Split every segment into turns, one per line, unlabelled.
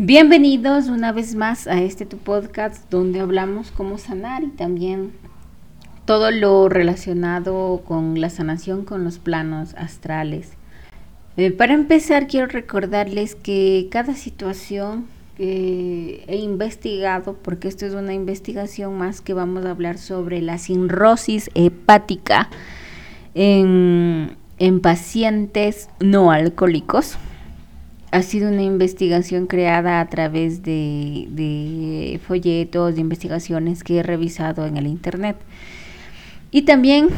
Bienvenidos una vez más a este tu podcast donde hablamos cómo sanar y también todo lo relacionado con la sanación con los planos astrales. Eh, para empezar quiero recordarles que cada situación que he investigado, porque esto es una investigación más que vamos a hablar sobre la cirrosis hepática en, en pacientes no alcohólicos ha sido una investigación creada a través de, folletos, de investigaciones que he revisado en el internet. Y también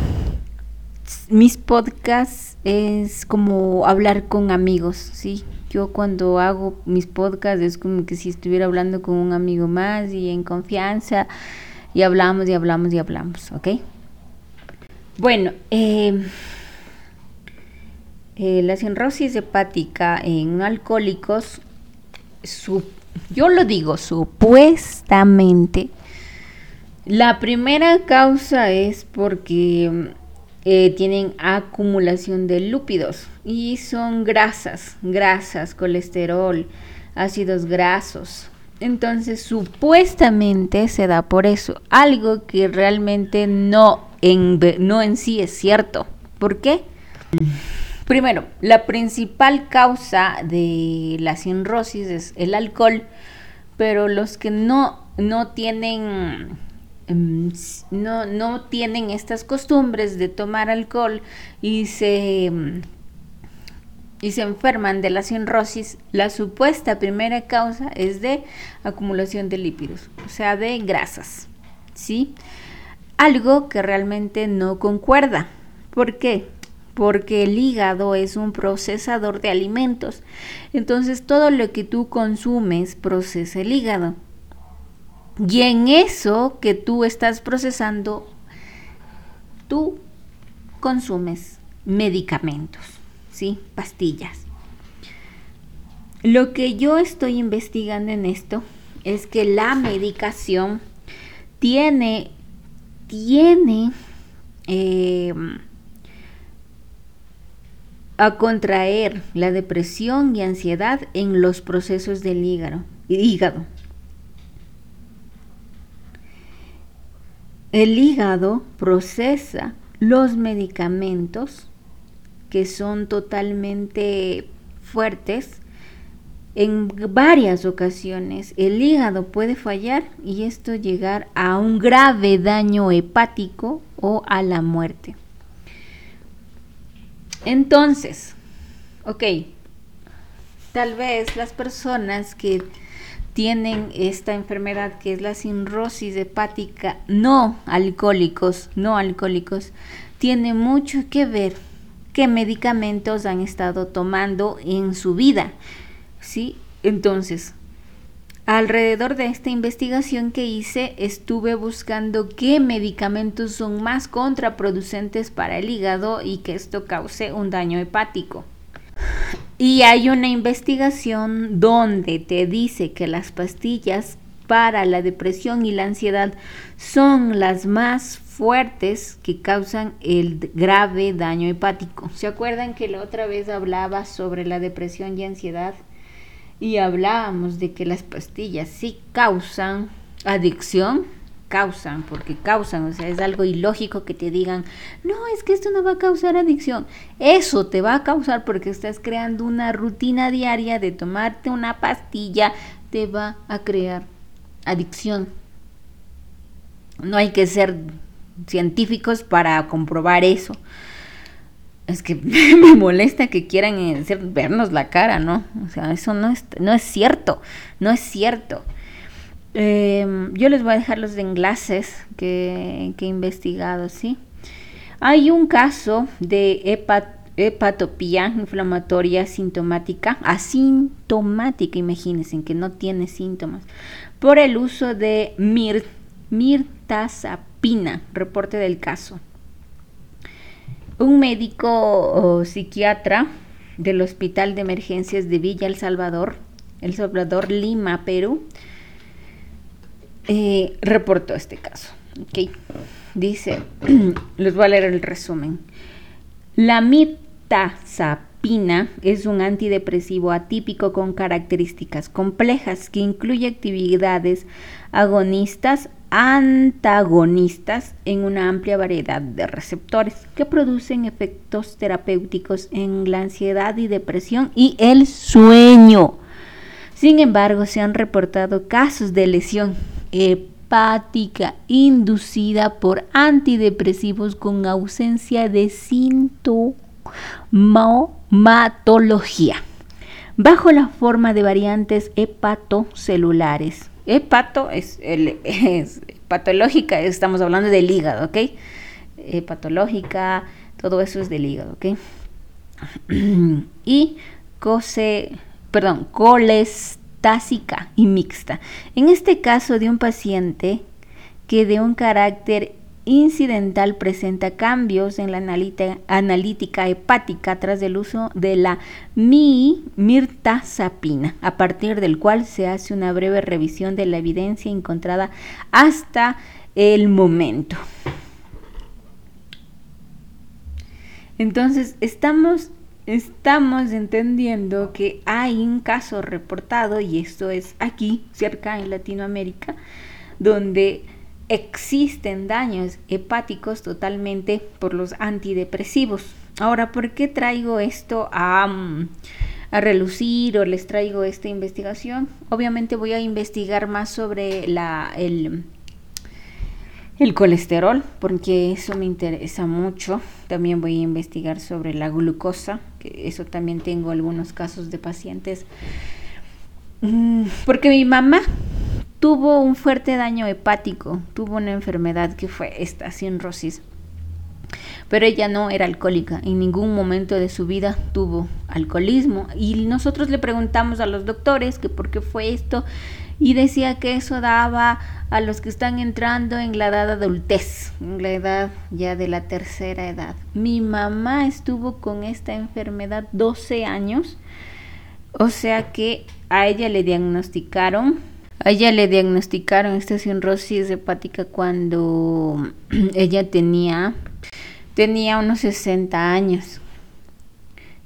mis podcasts es como hablar con amigos, ¿sí? Yo cuando hago mis podcasts es como que si estuviera hablando con un amigo más y en confianza y hablamos y hablamos y hablamos, ¿ok? Bueno, eh, eh, la cirrosis hepática en alcohólicos, yo lo digo supuestamente, la primera causa es porque eh, tienen acumulación de lúpidos y son grasas, grasas, colesterol, ácidos grasos. Entonces, supuestamente se da por eso, algo que realmente no en, no en sí es cierto. ¿Por qué? Primero, la principal causa de la cirrosis es el alcohol, pero los que no, no tienen em, no, no, tienen estas costumbres de tomar alcohol y se, em, y se enferman de la cirrosis, la supuesta primera causa es de acumulación de lípidos, o sea, de grasas, ¿sí? Algo que realmente no concuerda. ¿Por qué? Porque el hígado es un procesador de alimentos. Entonces todo lo que tú consumes procesa el hígado. Y en eso que tú estás procesando, tú consumes medicamentos, ¿sí? Pastillas. Lo que yo estoy investigando en esto es que la medicación tiene, tiene, eh, a contraer la depresión y ansiedad en los procesos del hígado. El hígado procesa los medicamentos que son totalmente fuertes. En varias ocasiones el hígado puede fallar y esto llegar a un grave daño hepático o a la muerte. Entonces, ok, tal vez las personas que tienen esta enfermedad que es la cirrosis hepática no alcohólicos, no alcohólicos, tiene mucho que ver qué medicamentos han estado tomando en su vida, ¿sí? Entonces, Alrededor de esta investigación que hice, estuve buscando qué medicamentos son más contraproducentes para el hígado y que esto cause un daño hepático. Y hay una investigación donde te dice que las pastillas para la depresión y la ansiedad son las más fuertes que causan el grave daño hepático. ¿Se acuerdan que la otra vez hablaba sobre la depresión y ansiedad? Y hablábamos de que las pastillas sí causan adicción, causan, porque causan, o sea, es algo ilógico que te digan, no, es que esto no va a causar adicción. Eso te va a causar porque estás creando una rutina diaria de tomarte una pastilla, te va a crear adicción. No hay que ser científicos para comprobar eso es que me molesta que quieran eh, vernos la cara, ¿no? O sea, eso no es, no es cierto, no es cierto. Em, yo les voy a dejar los enlaces que, que, he investigado, ¿sí? Hay un caso de hepatopía inflamatoria sintomática, asintomática, imagínense, que no tiene síntomas, por el uso de mir, mirtazapina, reporte del caso un médico psiquiatra del Hospital de Emergencias de Villa El Salvador, El Salvador, Lima, Perú, eh, reportó este caso. Dice, les voy a leer el resumen. La mitazapina es un antidepresivo atípico con características complejas que incluye actividades agonistas, antagonistas en una amplia variedad de receptores que producen efectos terapéuticos en la ansiedad y depresión y el sueño. Sin embargo, se han reportado casos de lesión hepática inducida por antidepresivos con ausencia de sintomatología, bajo la forma de variantes hepatocelulares. Hepato es, patológica, estamos hablando del hígado, ¿ok? Hepatológica, todo eso es del hígado, ¿ok? y cose, perdón, coles y mixta. En este caso de un paciente que de un carácter incidental presenta cambios en la analítica hepática tras el uso de la mi mirtazapina, a partir del cual se hace una breve revisión de la evidencia encontrada hasta el momento. Entonces, estamos estamos entendiendo que hay un caso reportado, y esto es aquí, cerca en Latinoamérica, donde existen daños hepáticos totalmente por los antidepresivos. Ahora, ¿por qué traigo esto a, mm, a relucir o les traigo esta investigación? Obviamente voy a investigar más sobre la, el, el colesterol, porque eso me interesa mucho. También voy a investigar sobre la glucosa, que eso también tengo algunos casos de pacientes. Mm, porque mi mamá tuvo un fuerte daño hepático, tuvo una enfermedad que fue esta cirrosis. Pero ella no era alcohólica, en ningún momento de su vida tuvo alcoholismo. Y nosotros le preguntamos a los doctores que por qué fue esto y decía que eso daba a los que están entrando en la edad adultez, en la edad ya de la tercera edad. Mi mamá estuvo con esta enfermedad 12 años, o sea que a ella le diagnosticaron, a ella le diagnosticaron esta cirrosis hepática cuando ella tenía tenía unos 60 años.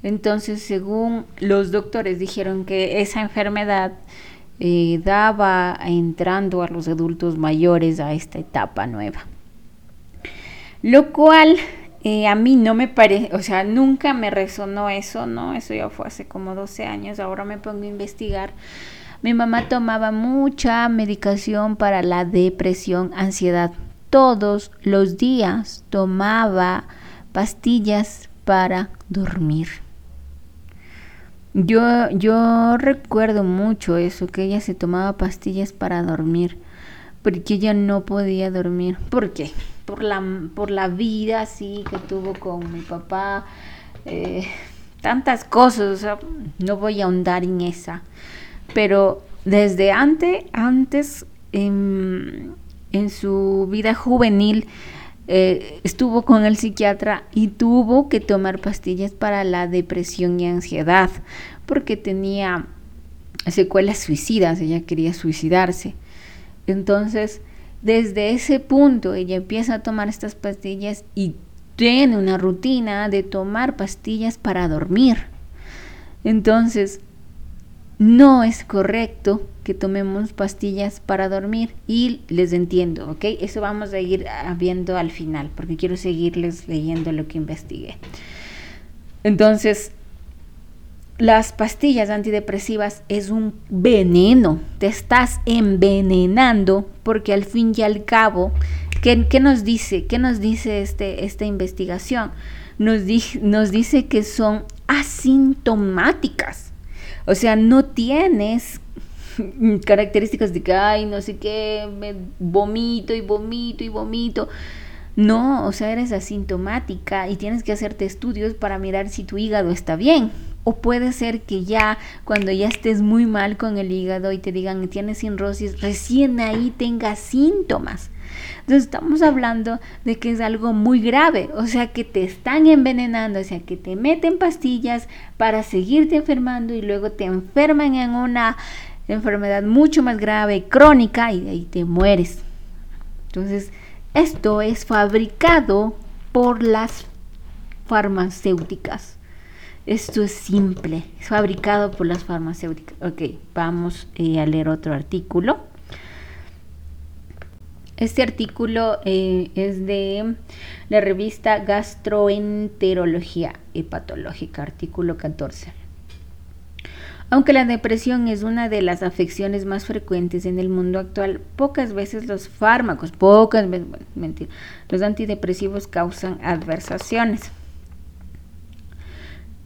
Entonces, según los doctores dijeron que esa enfermedad eh, daba entrando a los adultos mayores a esta etapa nueva. Lo cual eh, a mí no me parece, o sea, nunca me resonó eso, ¿no? Eso ya fue hace como 12 años, ahora me pongo a investigar. Mi mamá tomaba mucha medicación para la depresión, ansiedad. Todos los días tomaba pastillas para dormir. Yo, yo recuerdo mucho eso, que ella se tomaba pastillas para dormir, porque ella no podía dormir. ¿Por qué? Por la, por la vida así que tuvo con mi papá, eh, tantas cosas, no voy a ahondar en esa. Pero desde antes, antes en, en su vida juvenil, eh, estuvo con el psiquiatra y tuvo que tomar pastillas para la depresión y ansiedad porque tenía secuelas suicidas, ella quería suicidarse. Entonces, desde ese punto ella empieza a tomar estas pastillas y tiene una rutina de tomar pastillas para dormir. Entonces, no es correcto que tomemos pastillas para dormir y les entiendo, ¿ok? Eso vamos a ir viendo al final porque quiero seguirles leyendo lo que investigué. Entonces, las pastillas antidepresivas es un veneno, te estás envenenando porque al fin y al cabo, ¿qué, nos dice? ¿Qué nos dice este, esta investigación? Nos, nos dice que son asintomáticas, o sea, no tienes características de que, ay, no sé qué, me vomito y vomito y vomito. No, o sea, eres asintomática y tienes que hacerte estudios para mirar si tu hígado está bien. O puede ser que ya cuando ya estés muy mal con el hígado y te digan tienes cirrosis, recién ahí tengas síntomas. Entonces estamos hablando de que es algo muy grave, o sea que te están envenenando, o sea que te meten pastillas para seguirte enfermando y luego te enferman en una enfermedad mucho más grave, crónica, y de ahí te mueres. Entonces, esto es fabricado por las farmacéuticas. Esto es simple, es fabricado por las farmacéuticas. Ok, vamos eh, a leer otro artículo. Este artículo eh, es de la revista Gastroenterología Hepatológica, artículo 14. Aunque la depresión es una de las afecciones más frecuentes en el mundo actual, pocas veces los fármacos, pocas veces, mentira, los antidepresivos causan adversaciones.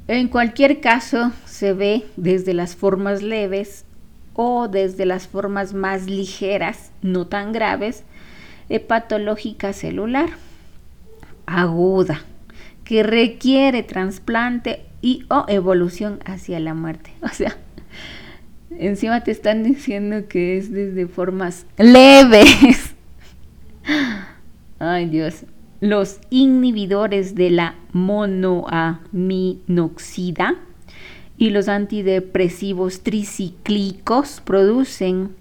En cualquier caso, se ve desde las formas leves o desde las formas más ligeras, no tan graves, hepatológica celular aguda que requiere trasplante y o evolución hacia la muerte. O sea, encima te están diciendo que es desde formas leves. Ay Dios. Los inhibidores de la monoaminoxida y los antidepresivos tricíclicos producen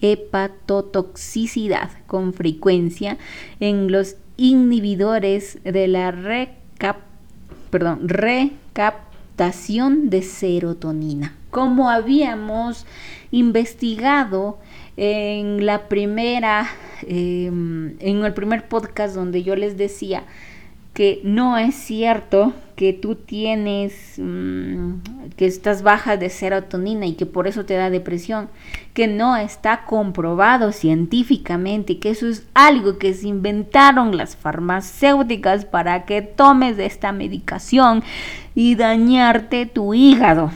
hepatotoxicidad con frecuencia en los inhibidores de la recaptación de serotonina. Como habíamos investigado en la primera, em, en el primer podcast donde yo les decía que no es cierto que tú tienes, mm, que estás baja de serotonina y que por eso te da depresión, que no está comprobado científicamente, que eso es algo que se inventaron las farmacéuticas para que tomes esta medicación y dañarte tu hígado.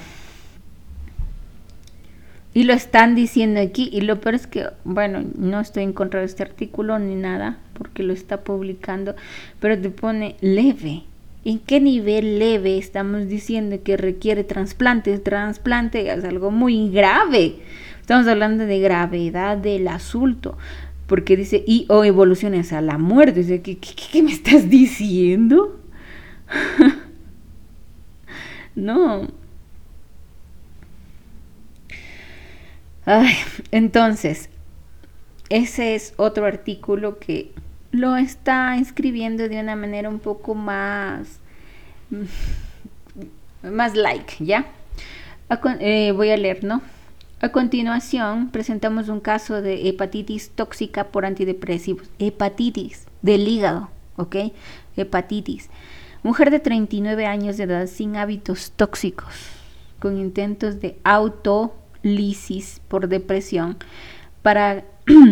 Y lo están diciendo aquí. Y lo peor es que, bueno, no estoy en contra de este artículo ni nada, porque lo está publicando, pero te pone leve. ¿En qué nivel leve estamos diciendo que requiere trasplante? Trasplante es algo muy grave. Estamos hablando de gravedad del asunto. Porque dice, y o evoluciones a la muerte. Dice, ¿qué, qué me estás diciendo? no. Entonces, ese es otro artículo que lo está escribiendo de una manera un poco más, mm, más like, ¿ya? Eh, voy a leer, ¿no? A continuación, presentamos un caso de hepatitis tóxica por antidepresivos. Hepatitis del hígado, ¿ok? Hepatitis. Mujer de 39 años de edad sin hábitos tóxicos, con intentos de auto lisis por depresión para,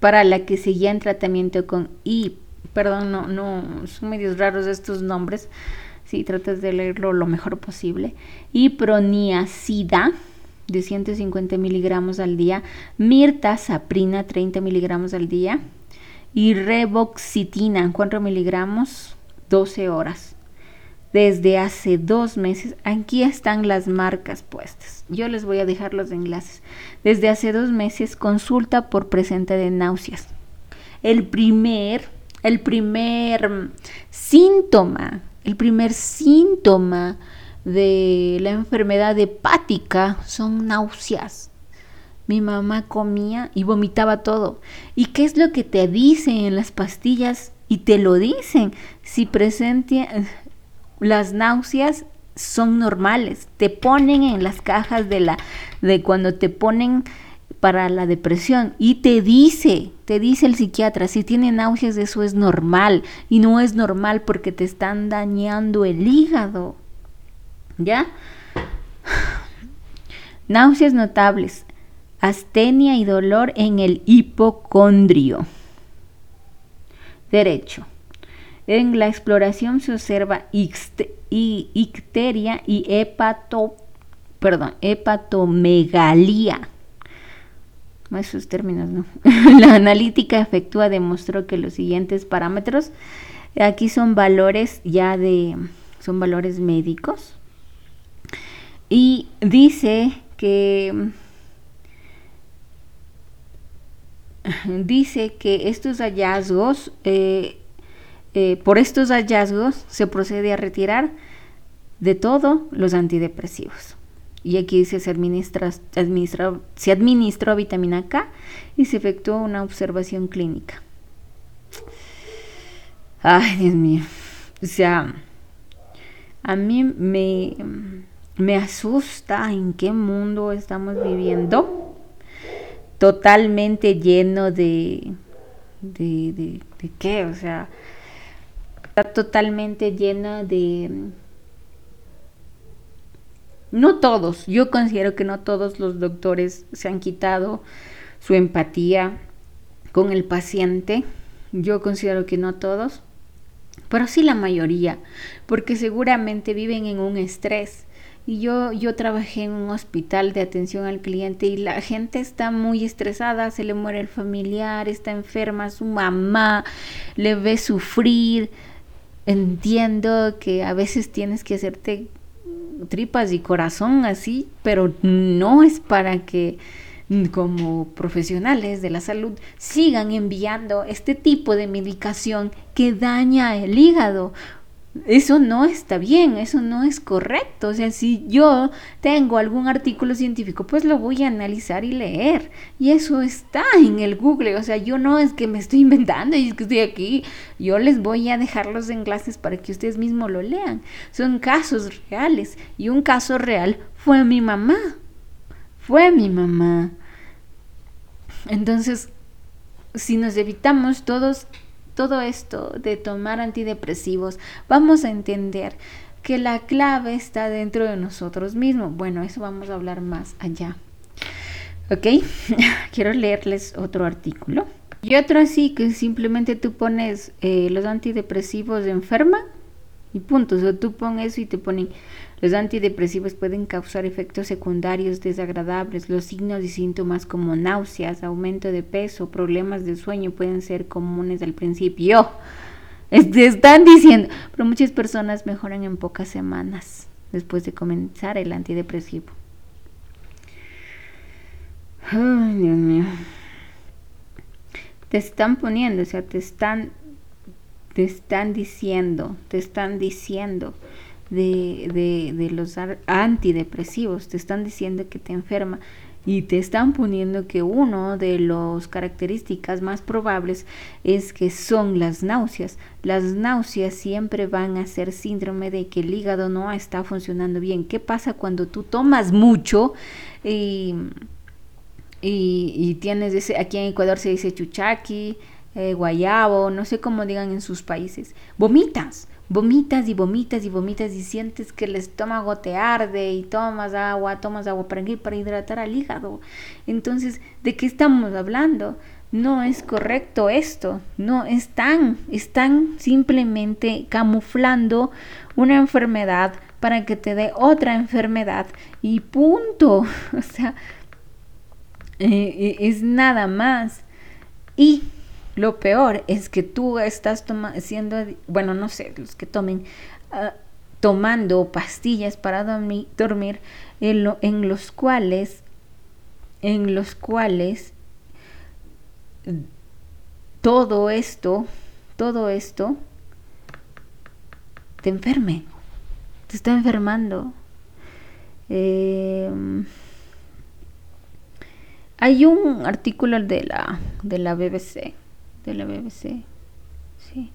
para la que seguía en tratamiento con I. Perdón, no, no, son medios raros estos nombres. Si tratas de leerlo lo mejor posible. Iproniacida de 150 miligramos al día, mirtazaprina 30 miligramos al día y revoxitina 4 miligramos 12 horas desde hace dos meses. Aquí están las marcas puestas. Yo les voy a dejar los enlaces. Desde hace dos meses consulta por presente de náuseas. El primer, el primer síntoma, el primer síntoma de la enfermedad hepática son náuseas. Mi mamá comía y vomitaba todo. ¿Y qué es lo que te dicen en las pastillas? Y te lo dicen. Si presente, las náuseas son normales. Te ponen en las cajas de la de cuando te ponen para la depresión y te dice, te dice el psiquiatra, si tiene náuseas eso es normal y no es normal porque te están dañando el hígado. ¿Ya? Náuseas notables, astenia y dolor en el hipocondrio. Derecho. En la exploración se observa icteria y hepato, perdón. Esos términos, ¿no? la analítica efectúa demostró que los siguientes parámetros, aquí son valores ya de, son valores médicos. Y dice que dice que estos hallazgos eh, eh, por estos hallazgos se procede a retirar de todo los antidepresivos. Y aquí se administra, se administró vitamina K y se efectuó una observación clínica. Ay, Dios mío. O sea, a mí me, me asusta en qué mundo estamos viviendo, totalmente lleno de, de, de qué, o sea, totalmente lleno de... No todos, yo considero que no todos los doctores se han quitado su empatía con el paciente, yo considero que no todos, pero sí la mayoría, porque seguramente viven en un estrés. Y yo, yo trabajé en un hospital de atención al cliente y la gente está muy estresada, se le muere el familiar, está enferma, su mamá le ve sufrir. Entiendo que a veces tienes que hacerte tripas y corazón así, pero no es para que como profesionales de la salud sigan enviando este tipo de medicación que daña el hígado. Eso no está bien, eso no es correcto. O sea, si yo tengo algún artículo científico, pues lo voy a analizar y leer. Y eso está en el Google. O sea, yo no es que me estoy inventando y es que estoy aquí. Yo les voy a dejar los enlaces para que ustedes mismos lo lean. Son casos reales. Y un caso real fue mi mamá. Fue mi mamá. Entonces, si nos evitamos todos todo esto de tomar antidepresivos, vamos a entender que la clave está dentro de nosotros mismos. Bueno, eso vamos a hablar más allá. ¿Ok? Quiero leerles otro artículo. Y otro así que simplemente tú pones eh, los antidepresivos de enferma y punto. O sea, tú pones eso y te ponen los antidepresivos pueden causar efectos secundarios desagradables. Los signos y síntomas como náuseas, aumento de peso, problemas de sueño pueden ser comunes al principio. Te están diciendo, pero muchas personas mejoran en pocas semanas después de comenzar el antidepresivo. Ay, Dios mío. Te están poniendo, o sea, te están, te están diciendo, te están diciendo de, de, los antidepresivos, te están diciendo que te enferma y te están poniendo que uno de las características más probables es que son las náuseas. Las náuseas siempre van a ser síndrome de que el hígado no está funcionando bien. ¿Qué pasa cuando tú tomas mucho y, y, tienes ese, aquí en Ecuador se dice chuchaqui, eh, guayabo, no sé cómo digan en sus países, vomitas vomitas y vomitas y vomitas y sientes que el estómago te arde y tomas agua, tomas agua para, para hidratar al hígado. Entonces, ¿de qué estamos hablando? No es correcto esto, no están, están simplemente camuflando una enfermedad para que te dé otra enfermedad y punto. O sea, eh, es nada más. Y lo peor es que tú estás siendo, bueno, no sé, los que tomen, ah, tomando pastillas para dormir, en los cuales, en los cuales todo esto, todo esto te enferme, te está enfermando. Em, hay un artículo de la, de la BBC de la BBC. Sí.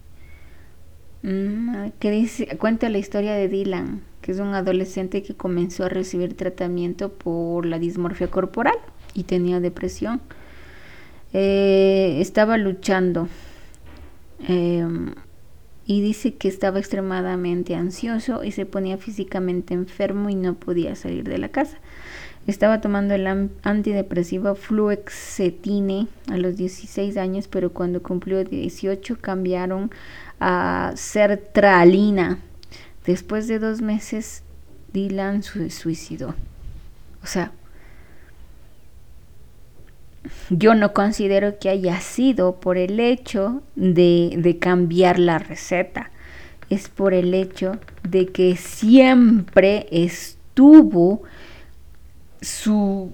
Mm, que dice, cuenta la historia de Dylan, que es un adolescente que comenzó a recibir tratamiento por la dismorfia corporal y tenía depresión. Eh, estaba luchando em, y dice que estaba extremadamente ansioso y se ponía físicamente enfermo y no podía salir de la casa. Estaba tomando el antidepresivo fluoxetine a los 16 años, pero cuando cumplió 18 cambiaron a sertralina. Después de dos meses, Dylan se suicidó. O sea, yo no considero que haya sido por el hecho de, de cambiar la receta. Es por el hecho de que siempre estuvo su,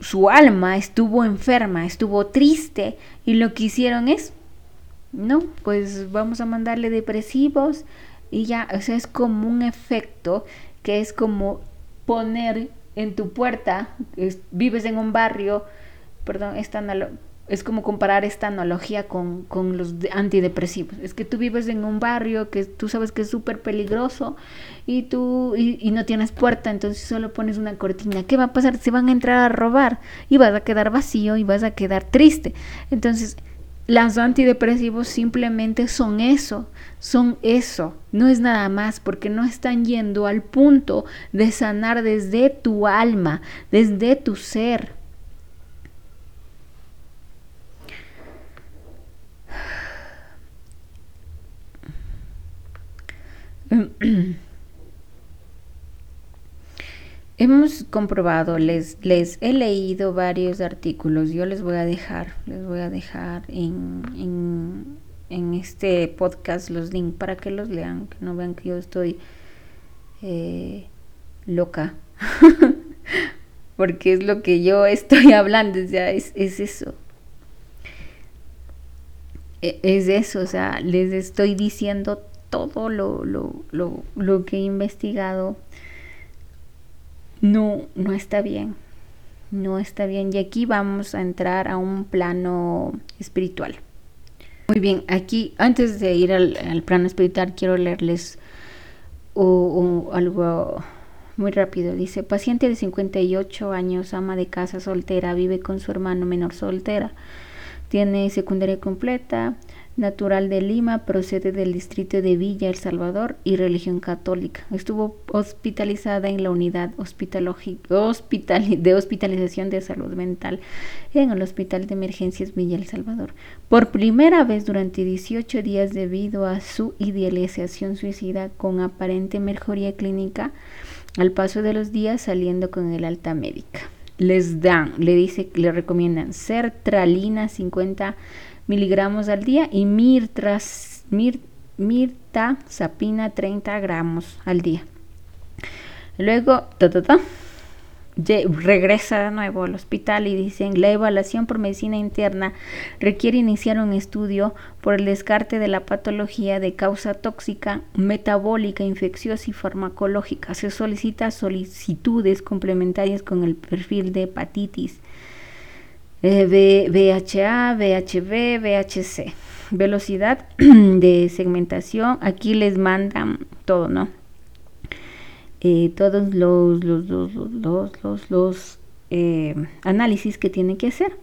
su, alma estuvo enferma, estuvo triste y lo que hicieron es, no, pues vamos a mandarle depresivos y ya, o sea, es como un efecto que es como poner en tu puerta, vives en un barrio, perdón, esta es como comparar esta analogía con, los antidepresivos. Es que tú vives en un barrio que tú sabes que es súper peligroso y tú y, no tienes puerta, entonces solo pones una cortina. ¿Qué va a pasar? Se van a entrar a robar y vas a quedar vacío y vas a quedar triste. Entonces, los antidepresivos simplemente son eso, son eso, no es nada más porque no están yendo al punto de sanar desde tu alma, desde tu ser. Hemos comprobado, les, les he leído varios artículos, yo les voy a dejar, les voy a dejar en, en, este podcast los links para que los lean, que no vean que yo estoy eh, loca, porque es lo que yo estoy hablando, o sea, es, es eso. E, es eso, o sea, les estoy diciendo todo lo, lo, lo, lo que he investigado no, no está bien. No está bien. Y aquí vamos a entrar a un plano espiritual. Muy bien, aquí antes de ir al, plano espiritual quiero leerles algo muy rápido. Dice, paciente de 58 años, ama de casa soltera, vive con su hermano menor soltera, tiene secundaria completa, natural de Lima, procede del distrito de Villa El Salvador y religión católica. Estuvo hospitalizada en la unidad de hospitalización de salud mental en el Hospital de Emergencias Villa El Salvador. Por primera vez durante 18 días debido a su idealización suicida con aparente mejoría clínica, al paso de los días saliendo con el alta médica. Les dan, le dice, le recomiendan sertralina 50 miligramos al día y mirtras, mirta sapina 30 gramos al día. Luego, regresa de nuevo al hospital y dicen la evaluación por medicina interna requiere iniciar un estudio por el descarte de la patología de causa tóxica, metabólica, infecciosa y farmacológica. Se solicita solicitudes complementarias con el perfil de hepatitis VHA, VHB, VHC. Velocidad de segmentación, aquí les mandan todo, ¿no? Eh, todos los, los, los, los, los eh, análisis que tienen que hacer.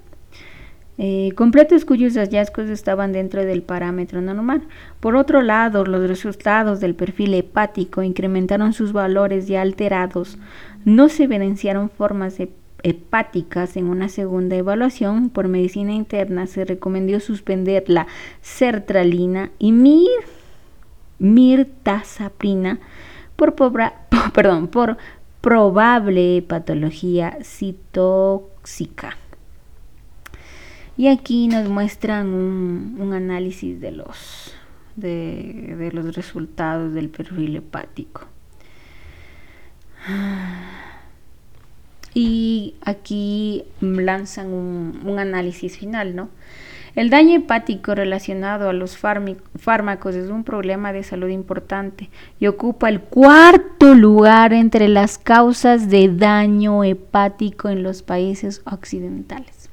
Eh, completos cuyos hallazgos estaban dentro del parámetro normal. Por otro lado, los resultados del perfil hepático incrementaron sus valores ya alterados. No se evidenciaron formas de hepáticas en una segunda evaluación por medicina interna se recomendó suspender la sertralina y mir, mirtazaprina por, perdón, por probable patología citóxica. Y aquí nos muestran un, análisis de los, de, de los resultados del perfil hepático. Y aquí lanzan un, análisis final, ¿no? El daño hepático relacionado a los fármacos es un problema de salud importante y ocupa el cuarto lugar entre las causas de daño hepático en los países occidentales.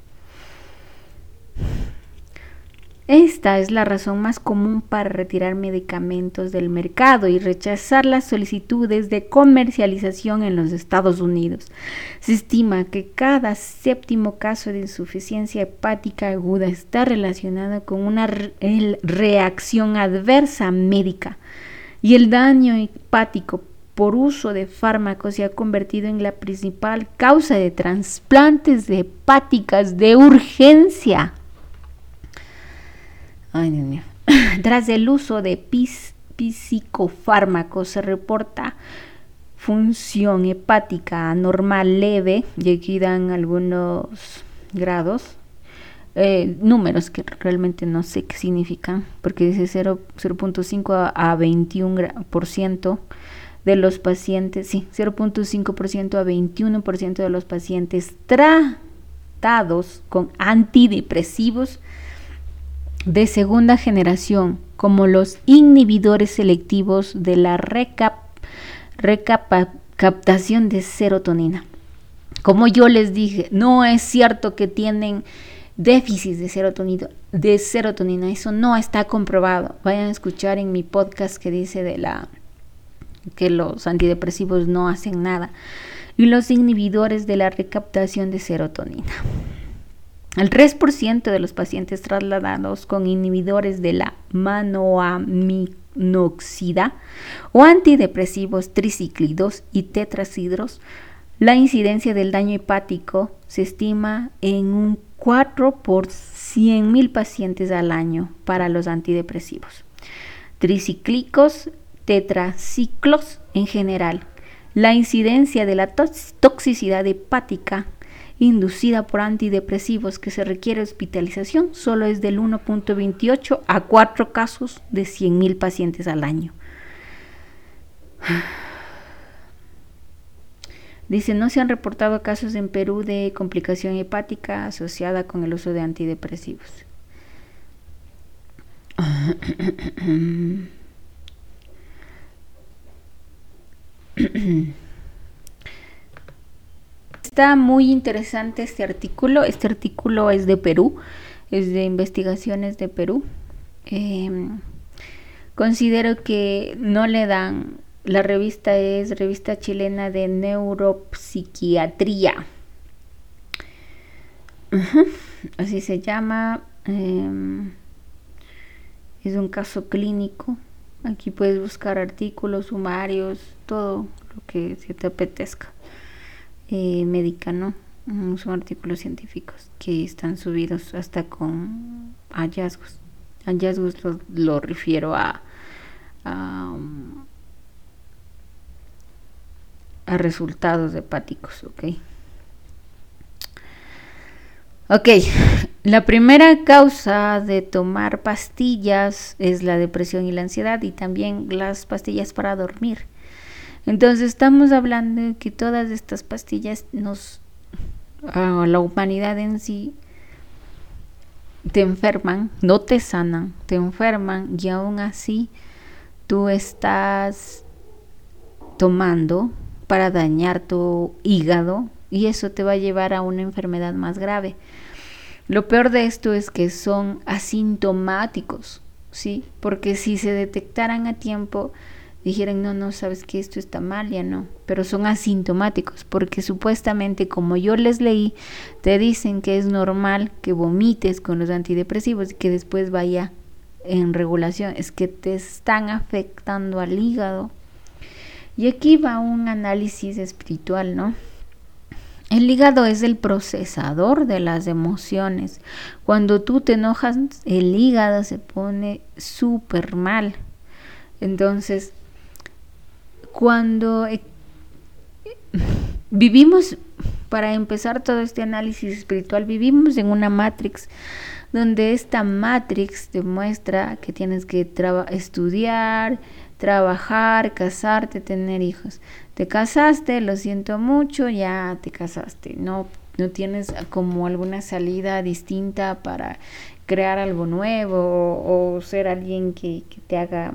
Esta es la razón más común para retirar medicamentos del mercado y rechazar las solicitudes de comercialización en los Estados Unidos. Se estima que cada séptimo caso de insuficiencia hepática aguda está relacionado con una reacción adversa médica y el daño hepático por uso de fármacos se ha convertido en la principal causa de trasplantes de hepáticas de urgencia. Tras el uso de psicofármacos se reporta función hepática anormal leve, y aquí dan algunos grados, eh, números que realmente no sé qué significan, porque dice 0.5 a 21% de los pacientes, sí, 0.5% a 21% de los pacientes tratados con antidepresivos de segunda generación, como los inhibidores selectivos de la recaptación de serotonina. Como yo les dije, no es cierto que tienen déficit de serotonina. Eso no está comprobado. Vayan a escuchar en mi podcast que dice de la que los antidepresivos no hacen nada y los inhibidores de la recaptación de serotonina. El 3% de los pacientes trasladados con inhibidores de la manoaminoxida o antidepresivos tricíclidos y tetracidros, la incidencia del daño hepático se estima en un 4 por 100.000 pacientes al año para los antidepresivos. Tricíclicos, tetraciclos en general. La incidencia de la toxicidad hepática inducida por antidepresivos que se requiere hospitalización solo es del 1.28 a 4 casos de 100.000 pacientes al año. Dice, no se han reportado casos en Perú de complicación hepática asociada con el uso de antidepresivos. Está muy interesante este artículo. Este artículo es de Perú, es de investigaciones de Perú. Em, considero que no le dan, la revista es revista chilena de neuropsiquiatría. Así se llama. Em, es un caso clínico. Aquí puedes buscar artículos, sumarios, todo lo que se te apetezca eh, médica, ¿no? Son artículos científicos que están subidos hasta con hallazgos. Hallazgos lo, refiero a, a, a, resultados hepáticos, ¿ok? Ok, la primera causa de tomar pastillas es la depresión y la ansiedad y también las pastillas para dormir. Entonces estamos hablando de que todas estas pastillas nos, a la humanidad en sí, te enferman, no te sanan, te enferman y aún así tú estás tomando para dañar tu hígado y eso te va a llevar a una enfermedad más grave. Lo peor de esto es que son asintomáticos, ¿sí? Porque si se detectaran a tiempo, dijeran, no, no, sabes que esto está mal, ya no, pero son asintomáticos, porque supuestamente, como yo les leí, te dicen que es normal que vomites con los antidepresivos y que después vaya en regulación, es que te están afectando al hígado. Y aquí va un análisis espiritual, ¿no? El hígado es el procesador de las emociones. Cuando tú te enojas, el hígado se pone súper mal. Entonces, cuando eh, vivimos, para empezar todo este análisis espiritual, vivimos en una matrix donde esta matrix demuestra que tienes que estudiar, trabajar, casarte, tener hijos. Te casaste, lo siento mucho, ya te casaste. No, no tienes como alguna salida distinta para crear algo nuevo o, ser alguien que, que, te haga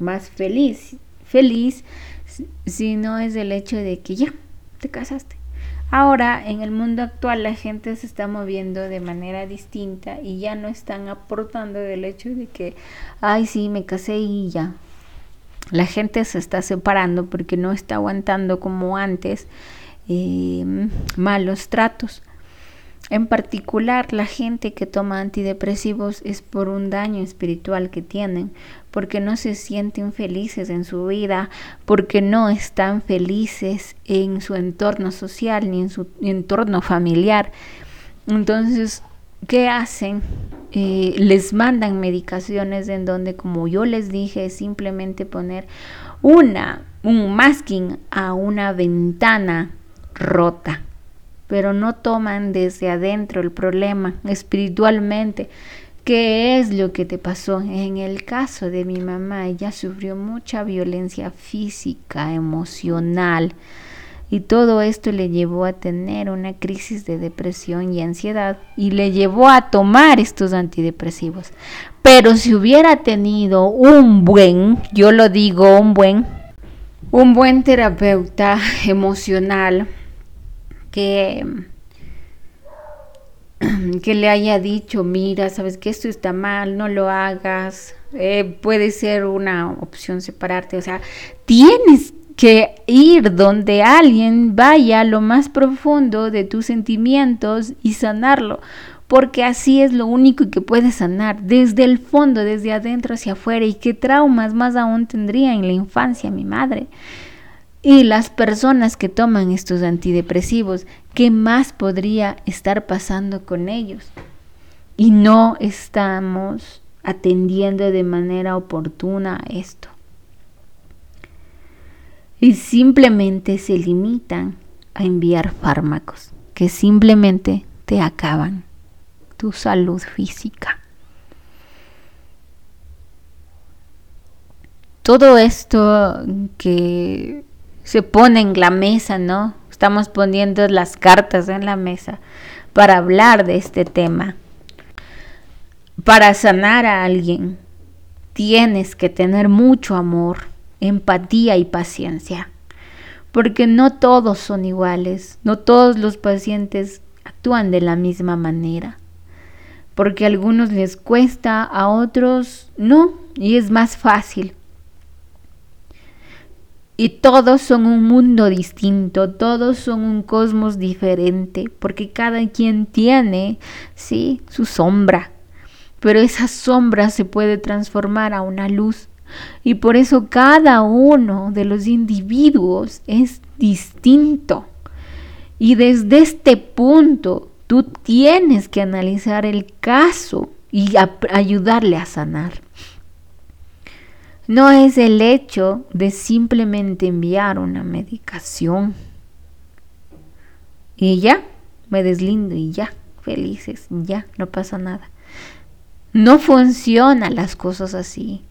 más feliz feliz, si no es el hecho de que ya te casaste. Ahora, en el mundo actual, la gente se está moviendo de manera distinta y ya no están aportando del hecho de que, ay, sí, me casé y ya. La gente se está separando porque no está aguantando como antes eh, malos tratos. En particular, la gente que toma antidepresivos es por un daño espiritual que tienen, porque no se sienten felices en su vida, porque no están felices en su entorno social ni en su entorno familiar. Entonces, ¿qué hacen? Eh, les mandan medicaciones en donde, como yo les dije, simplemente poner una, un masking a una ventana rota pero no toman desde adentro el problema espiritualmente. ¿Qué es lo que te pasó? En el caso de mi mamá, ella sufrió mucha violencia física, emocional, y todo esto le llevó a tener una crisis de depresión y ansiedad y le llevó a tomar estos antidepresivos. Pero si hubiera tenido un buen, yo lo digo, un buen, un buen terapeuta emocional, que que le haya dicho, mira, sabes que esto está mal, no lo hagas, eh, puede ser una opción separarte, o sea, tienes que ir donde alguien vaya lo más profundo de tus sentimientos y sanarlo, porque así es lo único que puedes sanar, desde el fondo, desde adentro hacia afuera, y qué traumas más aún tendría en la infancia mi madre. Y las personas que toman estos antidepresivos, ¿qué más podría estar pasando con ellos? Y no estamos atendiendo de manera oportuna esto y simplemente se limitan a enviar fármacos que simplemente te acaban tu salud física. Todo esto que se pone en la mesa, ¿no? Estamos poniendo las cartas en la mesa para hablar de este tema. Para sanar a alguien tienes que tener mucho amor empatía y paciencia, porque no todos son iguales, no todos los pacientes actúan de la misma manera, porque a algunos les cuesta, a otros no, y es más fácil. Y todos son un mundo distinto, todos son un cosmos diferente, porque cada quien tiene, sí, su sombra, pero esa sombra se puede transformar a una luz y por eso cada uno de los individuos es distinto. Y desde este punto tú tienes que analizar el caso y ayudarle a sanar. No es el hecho de simplemente enviar una medicación. Y ya, me deslindo y ya, felices, ya, no pasa nada. No funcionan las cosas así.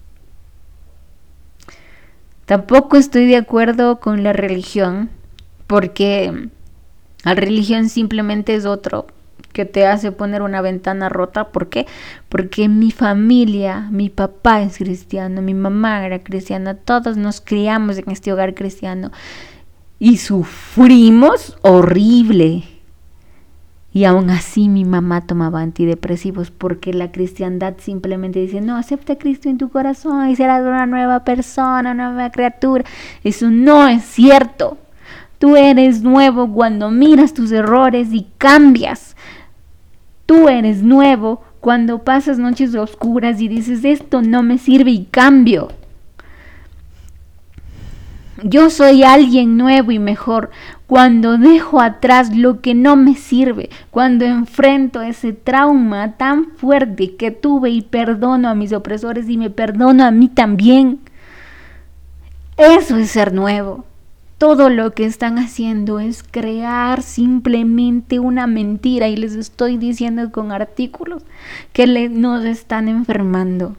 Tampoco estoy de acuerdo con la religión, porque la religión simplemente es otro que te hace poner una ventana rota. ¿Por qué? Porque mi familia, mi papá es cristiano, mi mamá era cristiana, todos nos criamos en este hogar cristiano y sufrimos horrible y aún así mi mamá tomaba antidepresivos porque la cristiandad simplemente dice, no, acepta a Cristo en tu corazón y serás una nueva persona, una nueva criatura. Eso no es cierto. Tú eres nuevo cuando miras tus errores y cambias. Tú eres nuevo cuando pasas noches oscuras y dices, esto no me sirve y cambio. Yo soy alguien nuevo y mejor cuando dejo atrás lo que no me sirve, cuando enfrento ese trauma tan fuerte que tuve y perdono a mis opresores y me perdono a mí también. Eso es ser nuevo. Todo lo que están haciendo es crear simplemente una mentira y les estoy diciendo con artículos que nos están enfermando.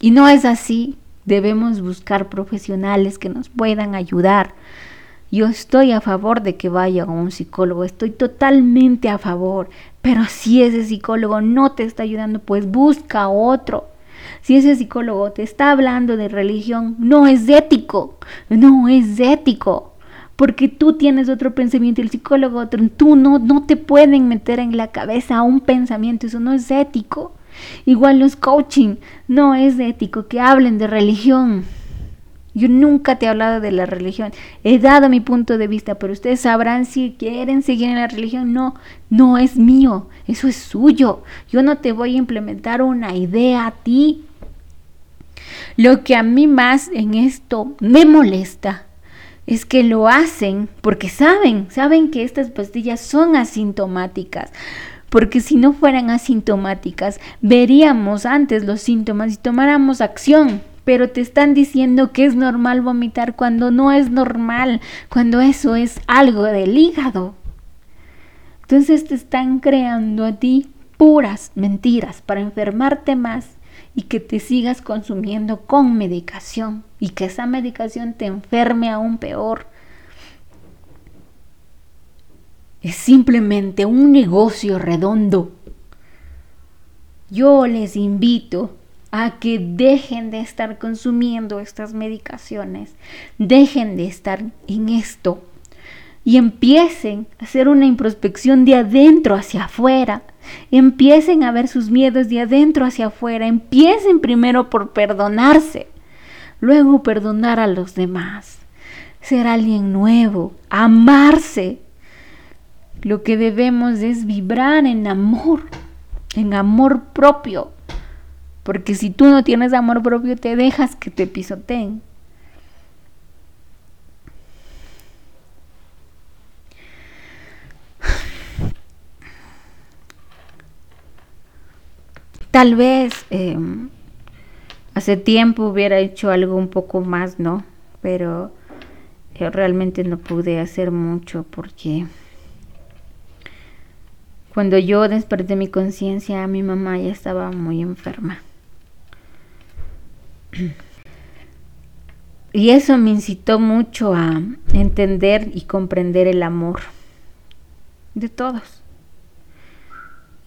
Y no es así debemos buscar profesionales que nos puedan ayudar. Yo estoy a favor de que vaya a un psicólogo, estoy totalmente a favor, pero si ese psicólogo no te está ayudando, pues busca otro. Si ese psicólogo te está hablando de religión, no es ético, no es ético, porque tú tienes otro pensamiento y el psicólogo otro, tú no, no te pueden meter en la cabeza un pensamiento, eso no es ético. Igual los coaching, no es ético que hablen de religión. Yo nunca te he hablado de la religión. He dado mi punto de vista, pero ustedes sabrán si quieren seguir en la religión. No, no es mío. Eso es suyo. Yo no te voy a implementar una idea a ti. Lo que a mí más en esto me molesta es que lo hacen porque saben, saben que estas pastillas son asintomáticas porque si no fueran asintomáticas, veríamos antes los síntomas y tomáramos acción. Pero te están diciendo que es normal vomitar cuando no es normal, cuando eso es algo del hígado. Entonces te están creando a ti puras mentiras para enfermarte más y que te sigas consumiendo con medicación y que esa medicación te enferme aún peor es simplemente un negocio redondo. Yo les invito a que dejen de estar consumiendo estas medicaciones, dejen de estar en esto. Y empiecen a hacer una introspección de adentro hacia afuera. Empiecen a ver sus miedos de adentro hacia afuera. Empiecen primero por perdonarse, luego perdonar a los demás. Ser alguien nuevo, amarse. Lo que debemos es vibrar en amor, en amor propio. Porque si tú no tienes amor propio, te dejas que te pisoteen. Tal vez em, hace tiempo hubiera hecho algo un poco más, ¿no? Pero yo realmente no pude hacer mucho porque cuando yo desperté mi conciencia, mi mamá ya estaba muy enferma. Y eso me incitó mucho a entender y comprender el amor de todos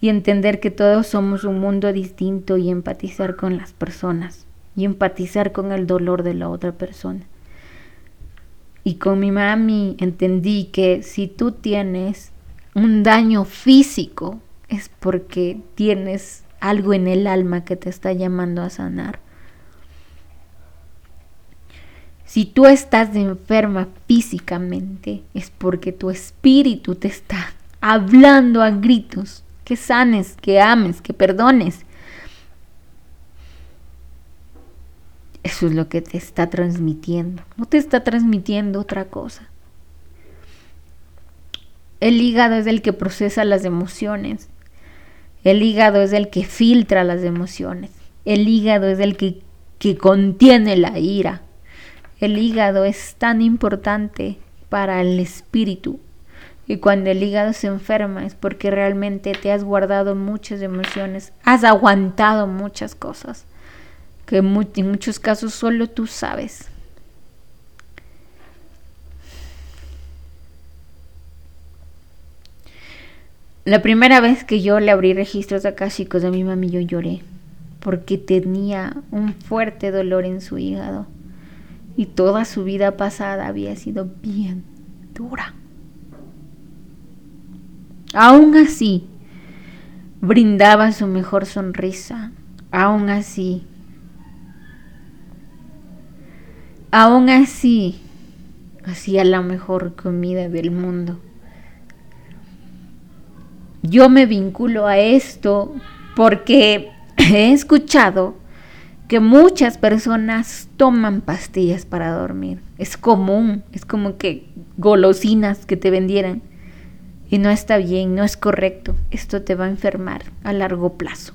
y entender que todos somos un mundo distinto y empatizar con las personas y empatizar con el dolor de la otra persona. Y con mi mami entendí que si tú tienes un daño físico es porque tienes algo en el alma que te está llamando a sanar. Si tú estás enferma físicamente es porque tu espíritu te está hablando a gritos que sanes, que ames, que perdones. Eso es lo que te está transmitiendo. No te está transmitiendo otra cosa. El hígado es el que procesa las emociones. El hígado es el que filtra las emociones. El hígado es el que, que contiene la ira. El hígado es tan importante para el espíritu y cuando el hígado se enferma es porque realmente te has guardado muchas emociones, has aguantado muchas cosas, que en muchos casos solo tú sabes. La primera vez que yo le abrí registros chicos a mi mami, yo lloré porque tenía un fuerte dolor en su hígado y toda su vida pasada había sido bien dura. Aún así, brindaba su mejor sonrisa. Aún así, aún así, hacía la mejor comida del mundo. Yo me vinculo a esto porque he escuchado que muchas personas toman pastillas para dormir. Es común, es como que golosinas que te vendieran. Y no está bien, no es correcto. Esto te va a enfermar a largo plazo.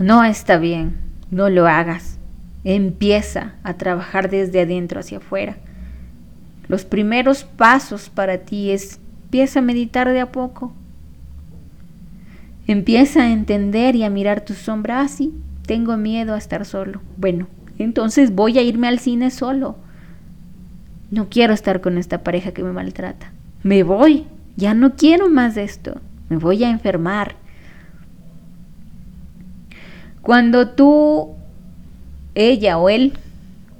No está bien, no lo hagas. Empieza a trabajar desde adentro hacia afuera. Los primeros pasos para ti es empieza a meditar de a poco. Empieza a entender y a mirar tu sombra. Ah, sí, tengo miedo a estar solo. Bueno, entonces voy a irme al cine solo. No quiero estar con esta pareja que me maltrata me voy, ya no quiero más de esto, me voy a enfermar. Cuando tú, ella o él,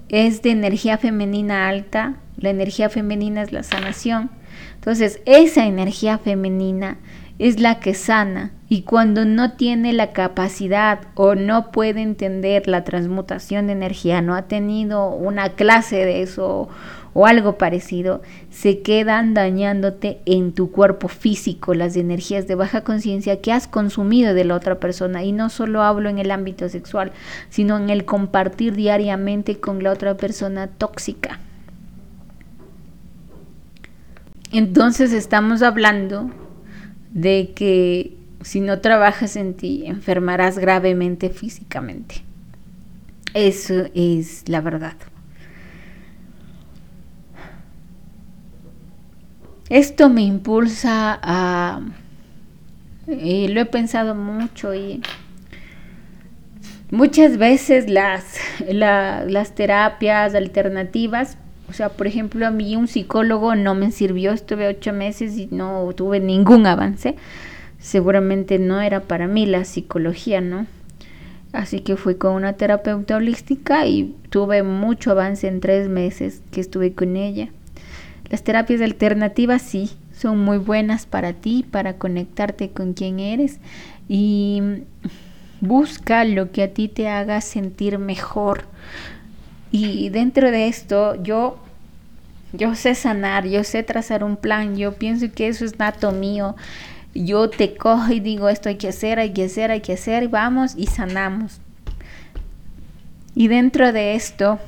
es de energía femenina alta, la energía femenina es la sanación. Entonces, esa energía femenina es la que sana y cuando no tiene la capacidad o no puede entender la transmutación de energía, no ha tenido una clase de eso o algo parecido, se quedan dañándote en tu cuerpo físico las energías de baja conciencia que has consumido de la otra persona. Y no solo hablo en el ámbito sexual, sino en el compartir diariamente con la otra persona tóxica. Entonces estamos hablando de que si no trabajas en ti, enfermarás gravemente físicamente. Eso es la verdad. Esto me impulsa a... Y lo he pensado mucho y muchas veces las, las terapias alternativas, o sea, por ejemplo, a mí un psicólogo no me sirvió, estuve ocho meses y no tuve ningún avance. Seguramente no era para mí la psicología, ¿no? Así que fui con una terapeuta holística y tuve mucho avance en tres meses que estuve con ella. Las terapias alternativas sí, son muy buenas para ti, para conectarte con quien eres y busca lo que a ti te haga sentir mejor. Y dentro de esto yo yo sé sanar, yo sé trazar un plan, yo pienso que eso es nato mío. Yo te cojo y digo esto hay que hacer, hay que hacer, hay que hacer, y vamos y sanamos. Y dentro de esto,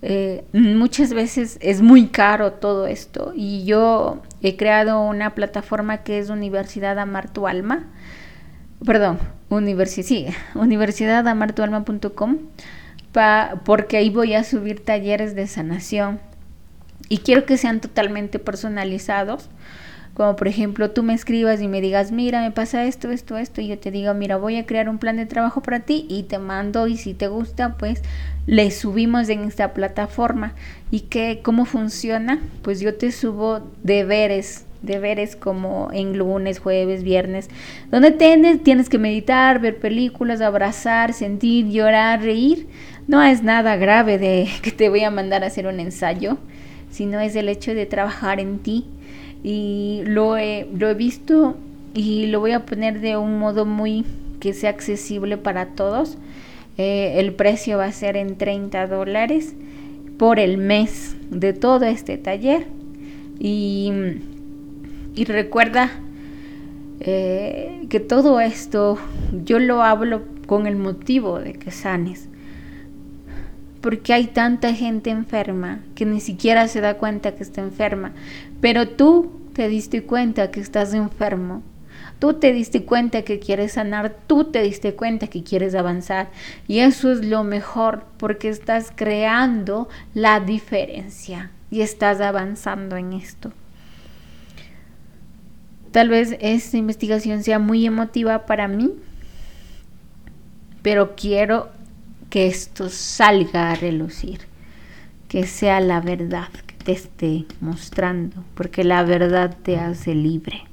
eh, muchas veces es muy caro todo esto y yo he creado una plataforma que es Universidad Amar Tu Alma, perdón, universi sí, universidadamartualma.com porque ahí voy a subir talleres de sanación y quiero que sean totalmente personalizados como por ejemplo tú me escribas y me digas, mira, me pasa esto, esto, esto, y yo te digo, mira, voy a crear un plan de trabajo para ti y te mando y si te gusta, pues le subimos en esta plataforma. ¿Y que cómo funciona? Pues yo te subo deberes, deberes como en lunes, jueves, viernes, donde tienes, tienes que meditar, ver películas, abrazar, sentir, llorar, reír. No es nada grave de que te voy a mandar a hacer un ensayo, sino es el hecho de trabajar en ti y lo he, lo he visto y lo voy a poner de un modo muy que sea accesible para todos. Eh, el precio va a ser en 30 dólares por el mes de todo este taller. Y, y recuerda eh, que todo esto yo lo hablo con el motivo de que sanes. Porque hay tanta gente enferma que ni siquiera se da cuenta que está enferma. Pero tú te diste cuenta que estás enfermo. Tú te diste cuenta que quieres sanar, tú te diste cuenta que quieres avanzar. Y eso es lo mejor porque estás creando la diferencia y estás avanzando en esto. Tal vez esta investigación sea muy emotiva para mí, pero quiero que esto salga a relucir, que sea la verdad, te esté mostrando, porque la verdad te hace libre.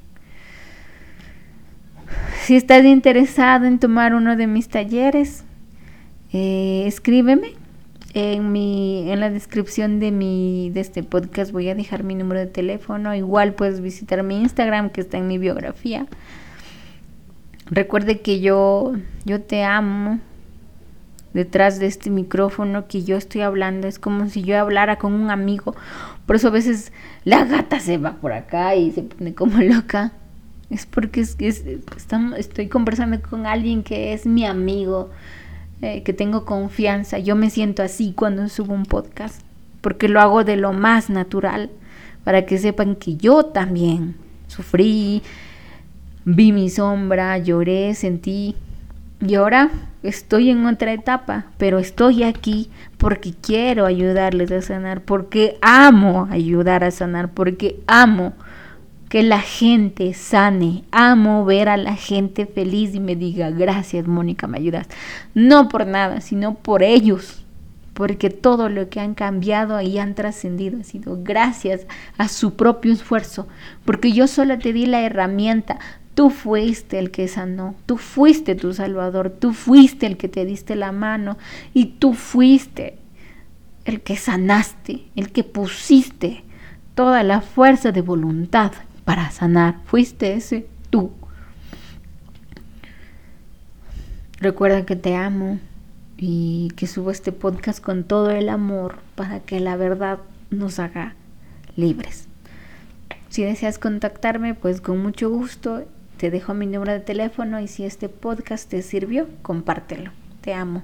Si estás interesado en tomar uno de mis talleres, eh, escríbeme. En, mi, en la descripción de, mi, de este podcast voy a dejar mi número de teléfono. Igual puedes visitar mi Instagram que está en mi biografía. Recuerde que yo, yo te amo, detrás de este micrófono que yo estoy hablando. Es como si yo hablara con un amigo. Por eso a veces la gata se va por acá y se pone como loca. Es porque es, estoy conversando con alguien que es mi amigo, eh, que tengo confianza. Yo me siento así cuando subo un podcast, porque lo hago de lo más natural, para que sepan que yo también sufrí, vi mi sombra, lloré, sentí. Y ahora estoy en otra etapa, pero estoy aquí porque quiero ayudarles a sanar, porque amo ayudar a sanar, porque amo que la gente sane, amo ver a la gente feliz y me diga, gracias Mónica, me ayudas. No por nada, sino por ellos, porque todo lo que han cambiado y han trascendido ha sido gracias a su propio esfuerzo, porque yo solo te di la herramienta, Tú fuiste el que sanó, tú fuiste tu Salvador, tú fuiste el que te diste la mano y tú fuiste el que sanaste, el que pusiste toda la fuerza de voluntad para sanar. Fuiste ese tú. Recuerda que te amo y que subo este podcast con todo el amor para que la verdad nos haga libres. Si deseas contactarme, pues con mucho gusto te dejo mi número de teléfono y si este podcast te sirvió, compártelo. Te amo.